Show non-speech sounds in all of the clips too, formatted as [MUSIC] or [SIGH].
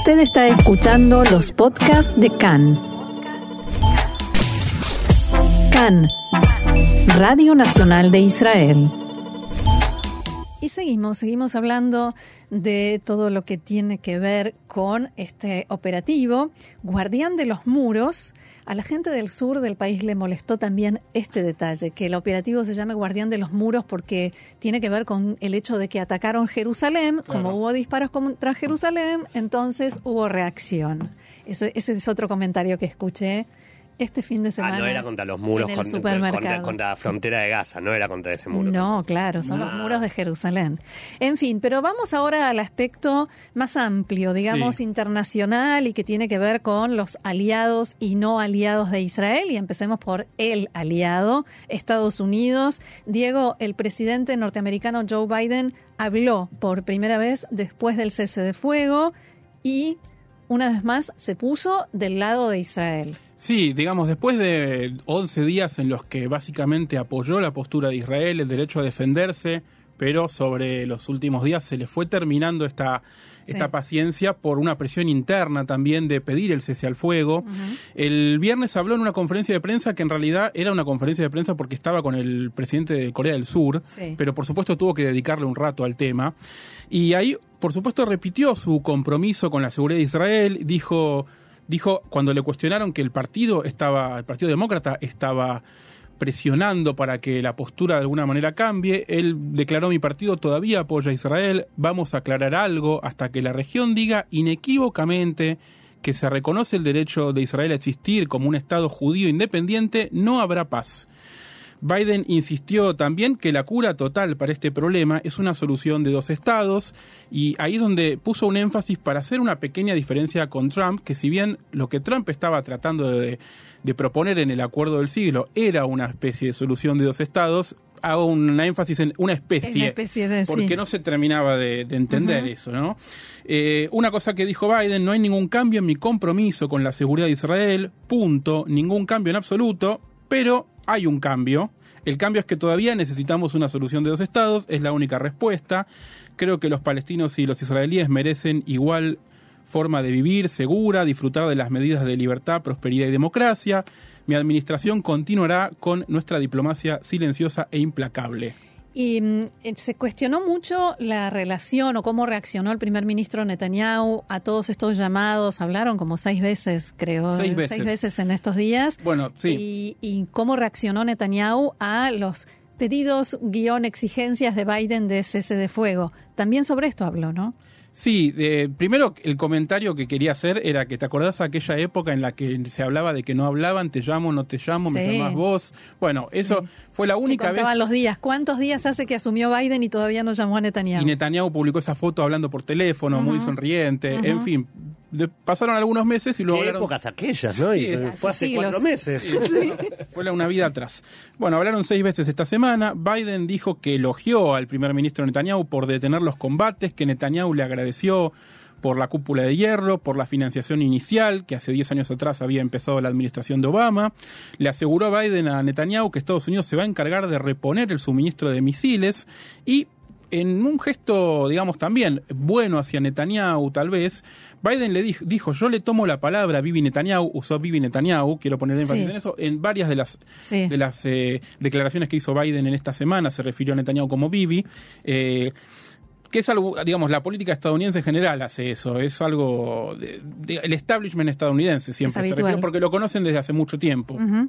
Usted está escuchando los podcasts de CAN. CAN, Radio Nacional de Israel. Y seguimos, seguimos hablando de todo lo que tiene que ver con este operativo. Guardián de los Muros. A la gente del sur del país le molestó también este detalle, que el operativo se llame Guardián de los Muros porque tiene que ver con el hecho de que atacaron Jerusalén, como hubo disparos contra Jerusalén, entonces hubo reacción. Ese, ese es otro comentario que escuché este fin de semana. Ah, no era contra los muros, en el contra, supermercado. contra- contra la frontera de Gaza, no era contra ese muro. No, claro, son los muros de Jerusalén. En fin, pero vamos ahora al aspecto más amplio, digamos, Sí. internacional y que tiene que ver con los aliados y no aliados de Israel. Y empecemos por el aliado, Estados Unidos. Diego, el presidente norteamericano Joe Biden habló por primera vez después del cese de fuego y una vez más se puso del lado de Israel. Sí, digamos, después de 11 días en los que básicamente apoyó la postura de Israel, el derecho a defenderse, pero sobre los últimos días se le fue terminando esta, esta paciencia por una presión interna también de pedir el cese al fuego. El viernes habló en una conferencia de prensa que en realidad era una conferencia de prensa porque estaba con el presidente de Corea del Sur, Sí. pero por supuesto tuvo que dedicarle un rato al tema. Y ahí, por supuesto, repitió su compromiso con la seguridad de Israel, dijo dijo cuando le cuestionaron que el partido estaba, el Partido Demócrata estaba presionando para que la postura de alguna manera cambie, él declaró mi partido todavía apoya a Israel, vamos a aclarar algo hasta que la región diga inequívocamente que se reconoce el derecho de Israel a existir como un Estado judío independiente, no habrá paz. Biden insistió también que la cura total para este problema es una solución de dos estados y ahí es donde puso un énfasis para hacer una pequeña diferencia con Trump, que si bien lo que Trump estaba tratando de, de proponer en el acuerdo del siglo era una especie de solución de dos estados, hago un énfasis en una especie, Una especie de, sí. porque no se terminaba de, de entender eso, ¿no? Eh, una cosa que dijo Biden, no hay ningún cambio en mi compromiso con la seguridad de Israel, punto, ningún cambio en absoluto, pero hay un cambio. El cambio es que todavía necesitamos una solución de dos estados, es la única respuesta. Creo que los palestinos y los israelíes merecen igual forma de vivir segura, disfrutar de las medidas de libertad, prosperidad y democracia. Mi administración continuará con nuestra diplomacia silenciosa e implacable. Y mm, eh, se cuestionó mucho la relación o cómo reaccionó el primer ministro Netanyahu a todos estos llamados. Hablaron como seis veces, creo. Seis eh, veces. veces en estos días. Bueno, sí. Y, y cómo reaccionó Netanyahu a los pedidos, guion, exigencias de Biden de cese de fuego. También sobre esto habló, ¿no? Sí, eh, primero el comentario que quería hacer era que te acordás aquella época en la que se hablaba de que no hablaban, te llamo, no te llamo, me Sí. llamás vos. Bueno, eso fue la única vez. los días. ¿Cuántos días hace que asumió Biden y todavía no llamó a Netanyahu? Y Netanyahu publicó esa foto hablando por teléfono, muy sonriente. En fin, de- pasaron algunos meses y luego Qué hablaron. épocas aquellas, ¿no? Y fue hace siglos. cuatro meses. Fue una vida atrás. Bueno, hablaron seis veces esta semana. Biden dijo que elogió al primer ministro Netanyahu por detener los combates, que Netanyahu le agradeció por la cúpula de hierro, por la financiación inicial, que hace 10 años atrás había empezado la administración de Obama. Le aseguró a Biden a Netanyahu que Estados Unidos se va a encargar de reponer el suministro de misiles y en un gesto, digamos, también bueno hacia Netanyahu, tal vez, Biden le dijo, dijo, yo le tomo la palabra Bibi Netanyahu, usó Bibi Netanyahu, quiero poner énfasis Sí. en eso, en varias de las, Sí. de las eh, declaraciones que hizo Biden en esta semana, se refirió a Netanyahu como Bibi. eh, que es algo, digamos, la política estadounidense en general hace eso, es algo, de- de- el establishment estadounidense siempre se refiere porque lo conocen desde hace mucho tiempo. Ujú.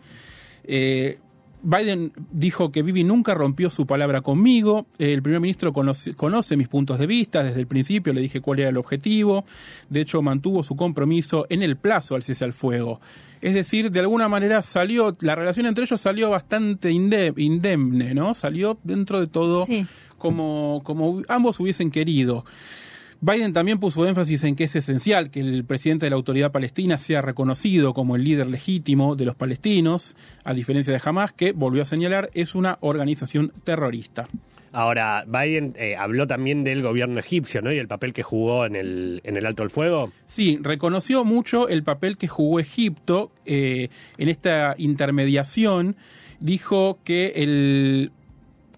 Eh, Biden dijo que Bibi nunca rompió su palabra conmigo. Eh, el primer ministro conoce, conoce mis puntos de vista desde el principio. Le dije cuál era el objetivo. De hecho, mantuvo su compromiso en el plazo al cese al fuego. Es decir, de alguna manera salió, la relación entre ellos salió bastante inde- indemne, ¿no? Salió dentro de todo Sí. como, como ambos hubiesen querido. Biden también puso énfasis en que es esencial que el presidente de la autoridad palestina sea reconocido como el líder legítimo de los palestinos, a diferencia de Hamas, que, volvió a señalar, es una organización terrorista. Ahora, Biden eh, habló también del gobierno egipcio, ¿no? Y el papel que jugó en el, en el alto al fuego. Sí, reconoció mucho el papel que jugó Egipto eh, en esta intermediación. Dijo que el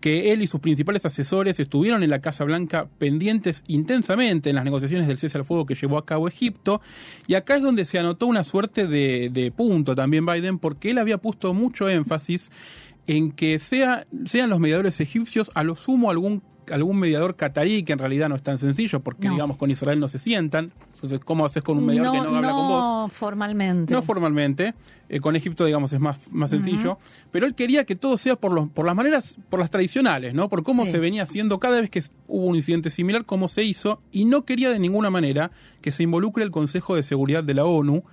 que él y sus principales asesores estuvieron en la Casa Blanca pendientes intensamente en las negociaciones del cese al fuego que llevó a cabo Egipto. Y acá es donde se anotó una suerte de, de punto también Biden, porque él había puesto mucho énfasis en que sea, sean los mediadores egipcios a lo sumo algún algún mediador catarí, que en realidad no es tan sencillo, porque No. digamos con Israel no se sientan. Entonces, ¿cómo haces con un mediador que no habla con vos? no formalmente. No formalmente, eh, con Egipto digamos es más, más sencillo, pero él quería que todo sea por, los, por las maneras, por las tradicionales, ¿no? Por cómo Sí. se venía haciendo cada vez que hubo un incidente similar, cómo se hizo, y no quería de ninguna manera que se involucre el Consejo de Seguridad de la ONU,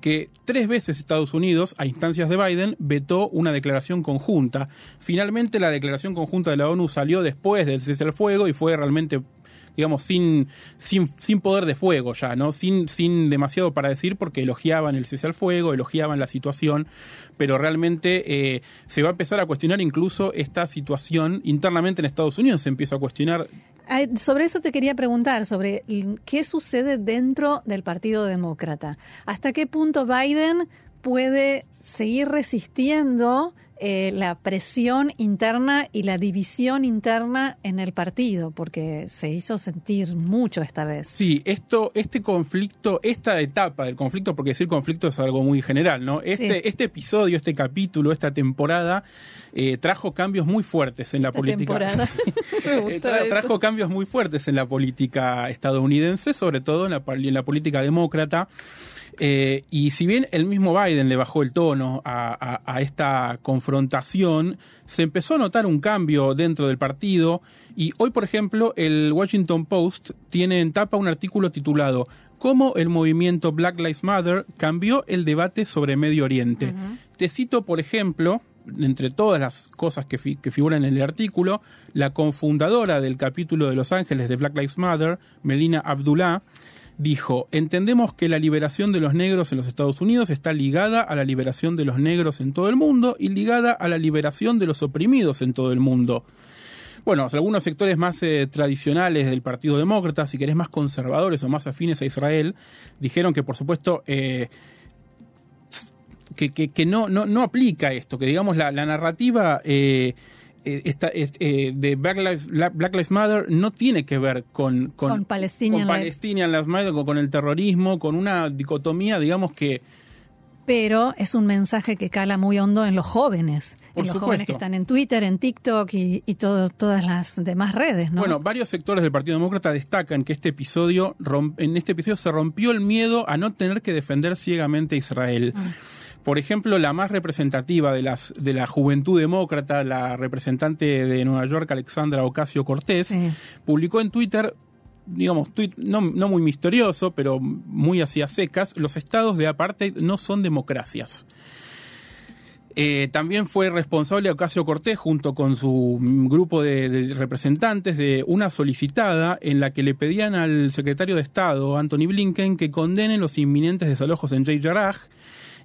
que tres veces Estados Unidos, a instancias de Biden, vetó una declaración conjunta. Finalmente la declaración conjunta de la ONU salió después del cese al fuego y fue realmente digamos, sin, sin, sin poder de fuego ya, ¿no? Sin, sin demasiado para decir porque elogiaban el cese al fuego, elogiaban la situación, pero realmente eh, se va a empezar a cuestionar incluso esta situación internamente en Estados Unidos, se empieza a cuestionar Sobre eso te quería preguntar, sobre qué sucede dentro del Partido Demócrata. ¿Hasta qué punto Biden puede seguir resistiendo eh, la presión interna y la división interna en el partido? Porque se hizo sentir mucho esta vez. Sí, esto, este conflicto, esta etapa del conflicto, porque decir conflicto es algo muy general, ¿no? Este, Sí. este episodio, este capítulo, esta temporada, eh, trajo cambios muy fuertes en la Esta política. [LAUGHS] Eh, [LAUGHS] tra- eso. trajo cambios muy fuertes en la política estadounidense, sobre todo en la, en la política demócrata. Eh, y si bien el mismo Biden le bajó el tono a, a- a esta confrontación, se empezó a notar un cambio dentro del partido. Y hoy, por ejemplo, el Washington Post tiene en tapa un artículo titulado Cómo el movimiento Black Lives Matter cambió el debate sobre Medio Oriente. Te cito, por ejemplo, entre todas las cosas que, fi- que figuran en el artículo, la confundadora del capítulo de Los Ángeles de Black Lives Matter, Melina Abdullah, dijo, entendemos que la liberación de los negros en los Estados Unidos está ligada a la liberación de los negros en todo el mundo y ligada a la liberación de los oprimidos en todo el mundo. Bueno, algunos sectores más eh, tradicionales del Partido Demócrata, si querés más conservadores o más afines a Israel, dijeron que por supuesto eh, que, que- que no, no, no aplica esto, que digamos la, la narrativa eh, eh, esta- es- eh, de Black Lives, La- Black Lives Matter no tiene que ver con, Con Palestinian con Lives. Palestinian Lives Matter, con, con el terrorismo, con una dicotomía, digamos que Pero es un mensaje que cala muy hondo en los jóvenes, Por en los supuesto. jóvenes que están en Twitter, en TikTok y, y todo, todas las demás redes, ¿no? Bueno, varios sectores del Partido Demócrata destacan que este episodio rom- en este episodio se rompió el miedo a no tener que defender ciegamente a Israel. Ah. Por ejemplo, la más representativa de las de la juventud demócrata, la representante de Nueva York, Alexandra Ocasio Cortés, Sí. publicó en Twitter digamos, tuit no, no muy misterioso, pero muy hacia secas, los estados de apartheid no son democracias. Eh, también fue responsable Ocasio Cortés, junto con su grupo de, de representantes, de una solicitada en la que le pedían al secretario de Estado, Anthony Blinken, que condene los inminentes desalojos en Jay Jarrah.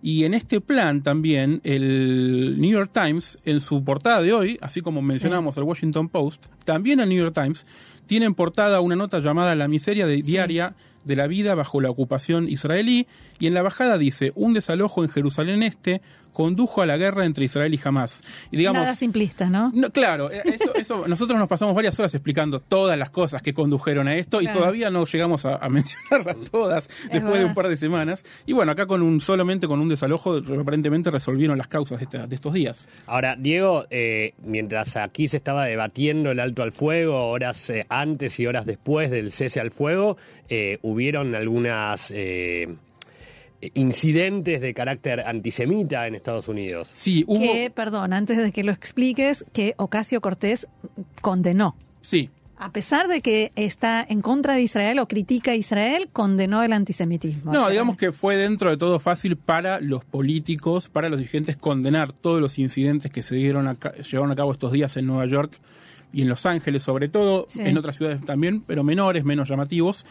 Y en este plan también el New York Times, en su portada de hoy, así como mencionamos el Washington Post, también el New York Times tiene en portada una nota llamada La miseria de- diaria de la vida bajo la ocupación israelí y en la bajada dice un desalojo en Jerusalén Este condujo a la guerra entre Israel y Hamas. Y digamos, Nada simplista, ¿no? no, claro, eh, eso, eso, [LAUGHS] nosotros nos pasamos varias horas explicando todas las cosas que condujeron a esto y todavía no llegamos a, a [LAUGHS] mencionarlas todas después de un par de semanas. Y bueno, acá con un solamente con un desalojo aparentemente resolvieron las causas de, esta- de estos días. Ahora, Diego, eh, mientras aquí se estaba debatiendo el alto al fuego, horas eh, antes y horas después del cese al fuego, eh, hubieron algunas eh, incidentes de carácter antisemita en Estados Unidos. Sí, hubo. Que, perdón, antes de que lo expliques, que Ocasio Cortés condenó. Sí, A pesar de que está en contra de Israel o critica a Israel, condenó el antisemitismo. No, digamos que fue dentro de todo fácil para los políticos, para los dirigentes condenar todos los incidentes que se dieron a ca- llevaron a cabo estos días en Nueva York y en Los Ángeles, sobre todo, Sí. en otras ciudades también, pero menores, menos llamativos.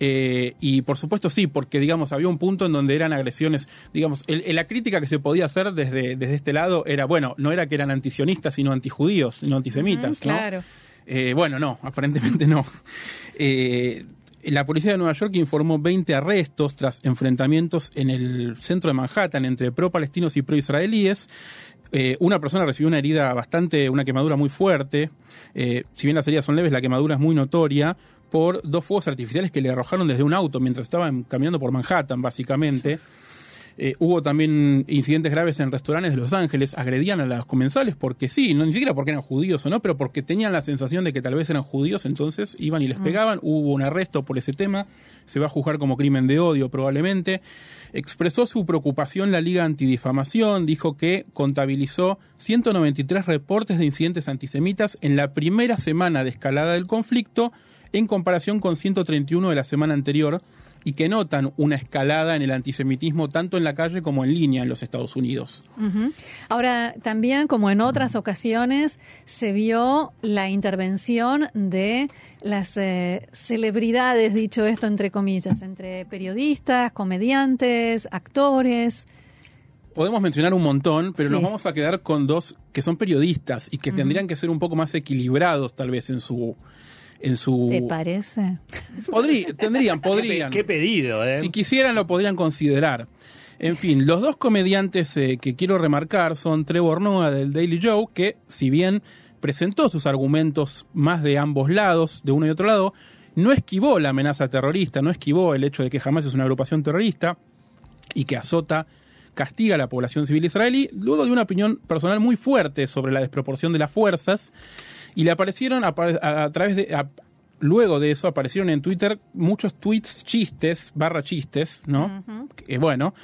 Eh, y por supuesto sí, porque digamos había un punto en donde eran agresiones, digamos, el- el- la crítica que se podía hacer desde, desde este lado era, bueno, no era que eran antisionistas, sino antijudíos, sino antisemitas, Ujú, ¿no? claro. Eh, bueno, no, aparentemente no. Eh, la policía de Nueva York informó 20 arrestos tras enfrentamientos en el centro de Manhattan entre pro-palestinos y pro-israelíes. Eh, una persona recibió una herida bastante, una quemadura muy fuerte. Eh, si bien las heridas son leves, la quemadura es muy notoria por dos fuegos artificiales que le arrojaron desde un auto mientras estaban caminando por Manhattan, básicamente. Eh, hubo también incidentes graves en restaurantes de Los Ángeles, agredían a los comensales porque sí, no ni siquiera porque eran judíos o no, pero porque tenían la sensación de que tal vez eran judíos, entonces iban y les pegaban, hubo un arresto por ese tema, se va a juzgar como crimen de odio probablemente. Expresó su preocupación la Liga Antidifamación, dijo que contabilizó 193 reportes de incidentes antisemitas en la primera semana de escalada del conflicto, en comparación con 131 de la semana anterior, y que notan una escalada en el antisemitismo tanto en la calle como en línea en los Estados Unidos. Ahora, también como en otras ocasiones, se vio la intervención de las eh, celebridades, dicho esto entre comillas, entre periodistas, comediantes, actores. Podemos mencionar un montón, pero nos vamos a quedar con dos que son periodistas y que tendrían que ser un poco más equilibrados tal vez en su en su... ¿Te parece? Tendrían, podrían. Qué, pedido, ¿eh? Si quisieran lo podrían considerar. En fin, los dos comediantes eh, que quiero remarcar son Trevor Noah del Daily Show, que si bien presentó sus argumentos más de ambos lados, de uno y otro lado, no esquivó la amenaza terrorista, no esquivó el hecho de que jamás es una agrupación terrorista y que azota, castiga a la población civil israelí, luego de una opinión personal muy fuerte sobre la desproporción de las fuerzas y le aparecieron a, través de... luego de eso aparecieron en Twitter muchos tweets chistes, barra chistes, ¿no? bueno,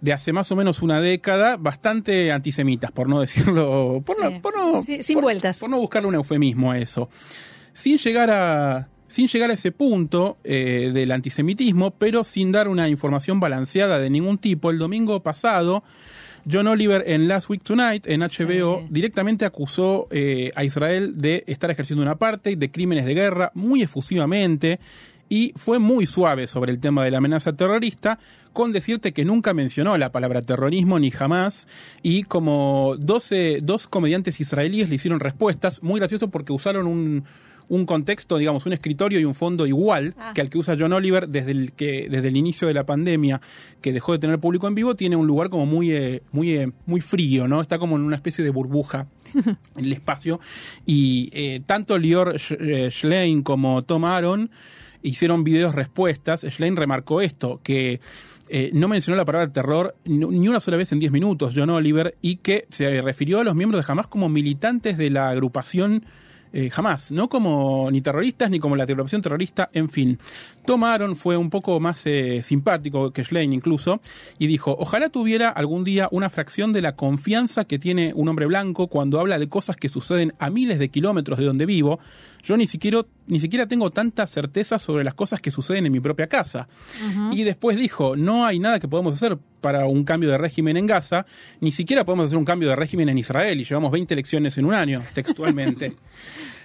de hace más o menos una década, bastante antisemitas, por no decirlo... Por no, sin vueltas. Por no buscarle un eufemismo a eso. Sin llegar a sin llegar a ese punto eh, del antisemitismo, pero sin dar una información balanceada de ningún tipo. El domingo pasado, John Oliver en Last Week Tonight, en HBO, directamente acusó eh, a Israel de estar ejerciendo una parte de crímenes de guerra muy efusivamente y fue muy suave sobre el tema de la amenaza terrorista, con decirte que nunca mencionó la palabra terrorismo ni jamás, y como 12, dos comediantes israelíes le hicieron respuestas, muy gracioso porque usaron un, un contexto, digamos, un escritorio y un fondo igual ah. que al que usa John Oliver desde el que desde el inicio de la pandemia, que dejó de tener público en vivo, tiene un lugar como muy eh, muy eh, muy frío, ¿no? Está como en una especie de burbuja en [LAUGHS] el espacio y eh, tanto Lior Schlein como Tom Aaron hicieron videos respuestas. Schlein remarcó esto que no mencionó la palabra terror ni una sola vez en 10 minutos, John Oliver, y que se refirió a los miembros de Hamas como militantes de la agrupación eh, jamás, no como ni terroristas ni como la tripulación terrorista, en fin. Tomaron, fue un poco más eh, simpático que Schlein incluso, y dijo, ojalá tuviera algún día una fracción de la confianza que tiene un hombre blanco cuando habla de cosas que suceden a miles de kilómetros de donde vivo. Yo ni siquiera, ni siquiera tengo tanta certeza sobre las cosas que suceden en mi propia casa. Y después dijo, no hay nada que podamos hacer para un cambio de régimen en Gaza, ni siquiera podemos hacer un cambio de régimen en Israel y llevamos 20 elecciones en un año, textualmente. [LAUGHS]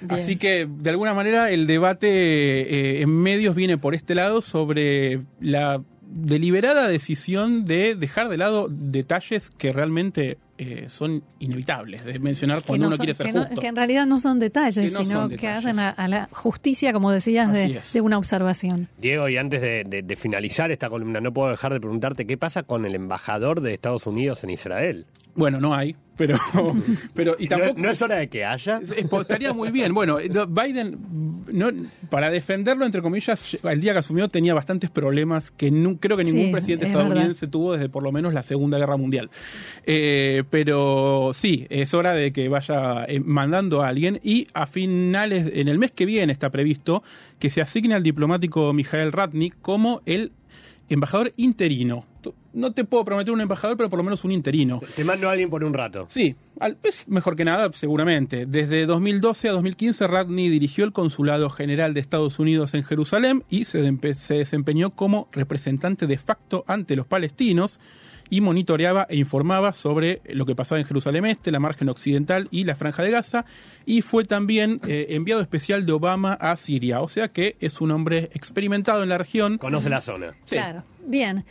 Así que, de alguna manera, el debate eh, en medios viene por este lado sobre la deliberada decisión de dejar de lado detalles que realmente eh, son inevitables de mencionar cuando uno quiere ser que justo. que en realidad no son detalles, sino que hacen a, la justicia, como decías, de, una observación. Diego, y antes de, finalizar esta columna, no puedo dejar de preguntarte qué pasa con el embajador de Estados Unidos en Israel. Bueno, no hay, pero, [LAUGHS] pero y tampoco, ¿No, es hora de que haya? Estaría muy bien. Bueno, Biden, no, para defenderlo, entre comillas, el día que asumió tenía bastantes problemas que creo que ningún presidente estadounidense tuvo desde por lo menos la Segunda Guerra Mundial. Eh, pero sí, es hora de que vaya eh, mandando a alguien y a finales, en el mes que viene está previsto que se asigne al diplomático Mijael Ratnik como el embajador interino. No te puedo prometer un embajador, pero por lo menos un interino. Te mando a alguien por un rato. Sí, es mejor que nada, seguramente. Desde 2012 a 2015, Radney dirigió el Consulado General de Estados Unidos en Jerusalén y se, se desempeñó como representante de facto ante los palestinos y monitoreaba e informaba sobre lo que pasaba en Jerusalén Este, la margen occidental y la franja de Gaza, y fue también eh, enviado especial de Obama a Siria, o sea que es un hombre experimentado en la región. Conoce la zona. Claro, bien.